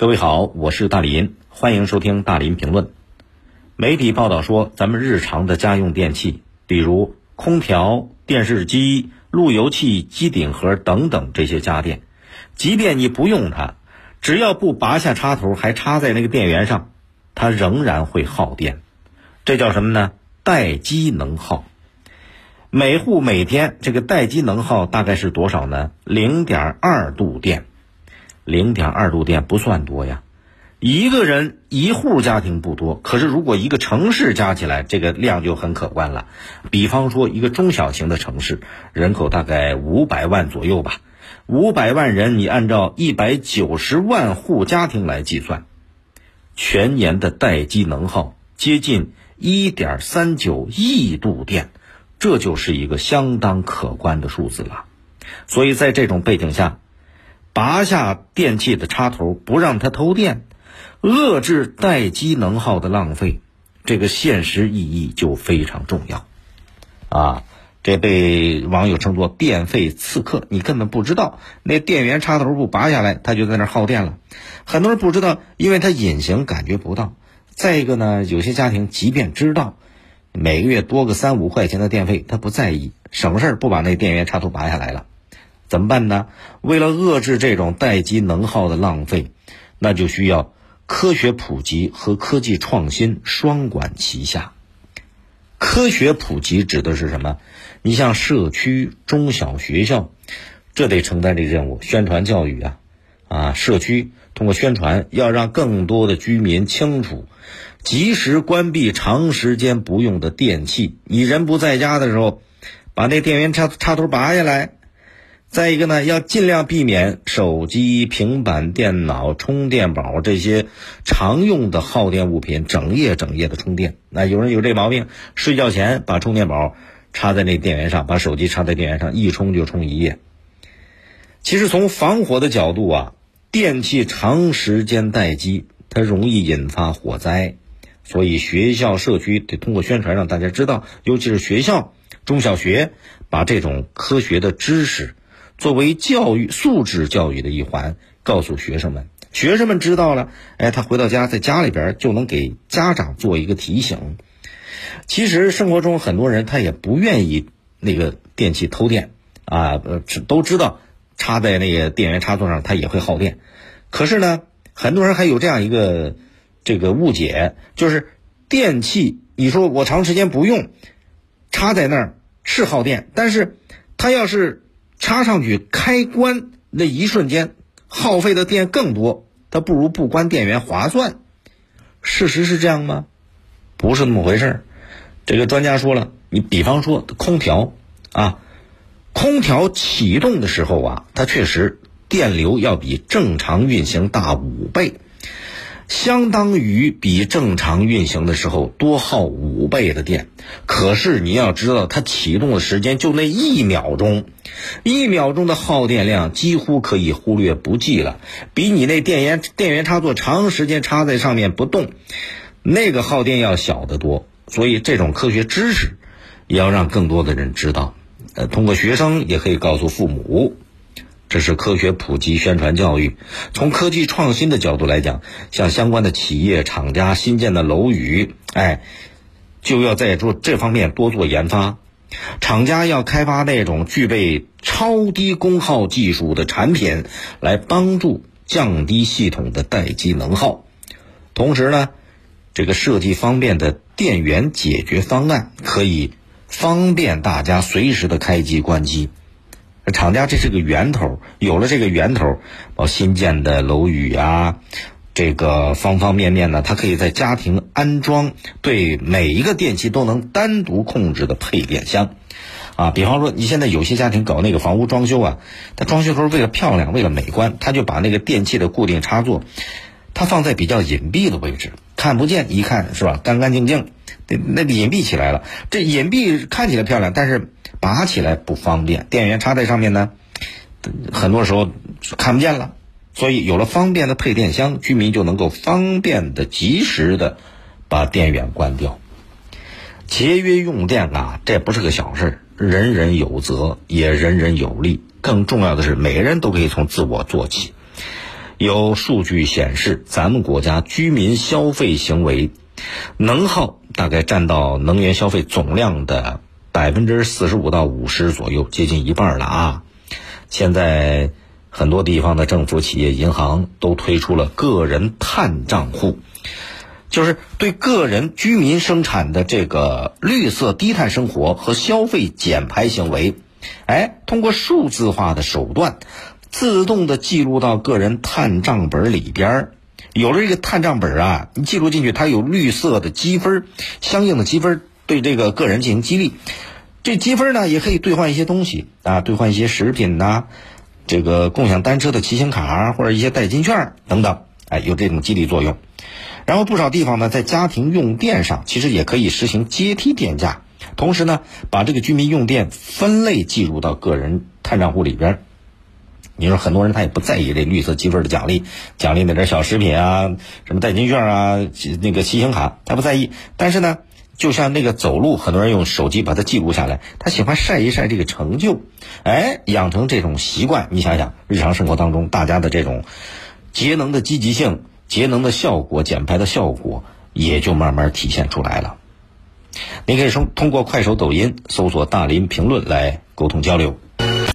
各位好，我是大林，欢迎收听大林评论。媒体报道说，咱们日常的家用电器，比如空调、电视机、路由器、机顶盒等等这些家电，即便你不用它，只要不拔下插头，还插在那个电源上，它仍然会耗电。这叫什么呢？待机能耗。每户每天这个待机能耗大概是多少呢？零点二度电。零点二度电不算多呀，一个人一户家庭不多，可是如果一个城市加起来，这个量就很可观了。比方说一个中小型的城市，人口大概五百万左右吧，五百万人，你按照一百九十万户家庭来计算，全年的待机能耗接近一点三九亿度电，这就是一个相当可观的数字了。所以在这种背景下。拔下电器的插头，不让它偷电，遏制待机能耗的浪费，这个现实意义就非常重要，啊，这被网友称作“电费刺客”，你根本不知道，那电源插头不拔下来，它就在那耗电了。很多人不知道，因为它隐形，感觉不到。再一个呢，有些家庭即便知道，每个月多个三五块钱的电费，他不在意，省事儿不把那电源插头拔下来了。怎么办呢？为了遏制这种待机能耗的浪费，那就需要科学普及和科技创新双管齐下。科学普及指的是什么？你像社区、中小学校，这得承担这个任务，宣传教育啊，啊，社区通过宣传，要让更多的居民清楚，及时关闭长时间不用的电器。你人不在家的时候，把那电源插插头拔下来。再一个呢，要尽量避免手机、平板电脑、充电宝这些常用的耗电物品整夜整夜的充电。那有人有这毛病，睡觉前把充电宝插在那电源上，把手机插在电源上，一充就充一夜。其实从防火的角度啊，电器长时间待机，它容易引发火灾，所以学校、社区得通过宣传让大家知道，尤其是学校、中小学，把这种科学的知识。作为教育素质教育的一环，告诉学生们，学生们知道了，哎，他回到家，在家里边就能给家长做一个提醒。其实生活中很多人他也不愿意那个电器偷电啊，呃，都知道插在那个电源插座上它也会耗电。可是呢，很多人还有这样一个这个误解，就是电器，你说我长时间不用，插在那儿是耗电，但是它要是。插上去开关那一瞬间，耗费的电更多，它不如不关电源划算。事实是这样吗？不是那么回事儿。这个专家说了，你比方说空调啊，空调启动的时候啊，它确实电流要比正常运行大五倍。相当于比正常运行的时候多耗五倍的电，可是你要知道，它启动的时间就那一秒钟，一秒钟的耗电量几乎可以忽略不计了，比你那电源电源插座长时间插在上面不动，那个耗电要小得多。所以这种科学知识，也要让更多的人知道，呃，通过学生也可以告诉父母。这是科学普及宣传教育。从科技创新的角度来讲，像相关的企业厂家新建的楼宇，哎，就要在做这方面多做研发。厂家要开发那种具备超低功耗技术的产品，来帮助降低系统的待机能耗。同时呢，这个设计方便的电源解决方案，可以方便大家随时的开机关机。厂家这是个源头，有了这个源头，包新建的楼宇啊，这个方方面面呢，它可以在家庭安装对每一个电器都能单独控制的配电箱，啊，比方说你现在有些家庭搞那个房屋装修啊，它装修时候为了漂亮，为了美观，他就把那个电器的固定插座，它放在比较隐蔽的位置，看不见，一看是吧，干干净净，那那隐蔽起来了，这隐蔽看起来漂亮，但是。拔起来不方便，电源插在上面呢，很多时候看不见了。所以有了方便的配电箱，居民就能够方便的、及时的把电源关掉。节约用电啊，这不是个小事，人人有责，也人人有利。更重要的是，每个人都可以从自我做起。有数据显示，咱们国家居民消费行为能耗大概占到能源消费总量的百分之四十五到五十左右，接近一半了啊！现在很多地方的政府、企业、银行都推出了个人碳账户。就是对个人居民生产的这个绿色低碳生活和消费减排行为，哎，通过数字化的手段，自动的记录到个人碳账本里边儿。有了这个碳账本啊，你记录进去，它有绿色的积分，相应的积分对这个个人进行激励。这积分呢，也可以兑换一些东西啊，兑换一些食品呐，这个共享单车的骑行卡啊或者一些代金券等等，哎，有这种激励作用。然后不少地方呢，在家庭用电上其实也可以实行阶梯电价，同时呢，把这个居民用电分类计入到个人碳账户里边。你说很多人他也不在意这绿色积分的奖励，奖励那点小食品啊，什么代金券啊，那个骑行卡，他不在意。但是呢，就像那个走路，很多人用手机把它记录下来，他喜欢晒一晒这个成就，哎，养成这种习惯。你想想，日常生活当中大家的这种节能的积极性。节能的效果、减排的效果也就慢慢体现出来了。你可以通通过快手、抖音搜索“大林评论”来沟通交流。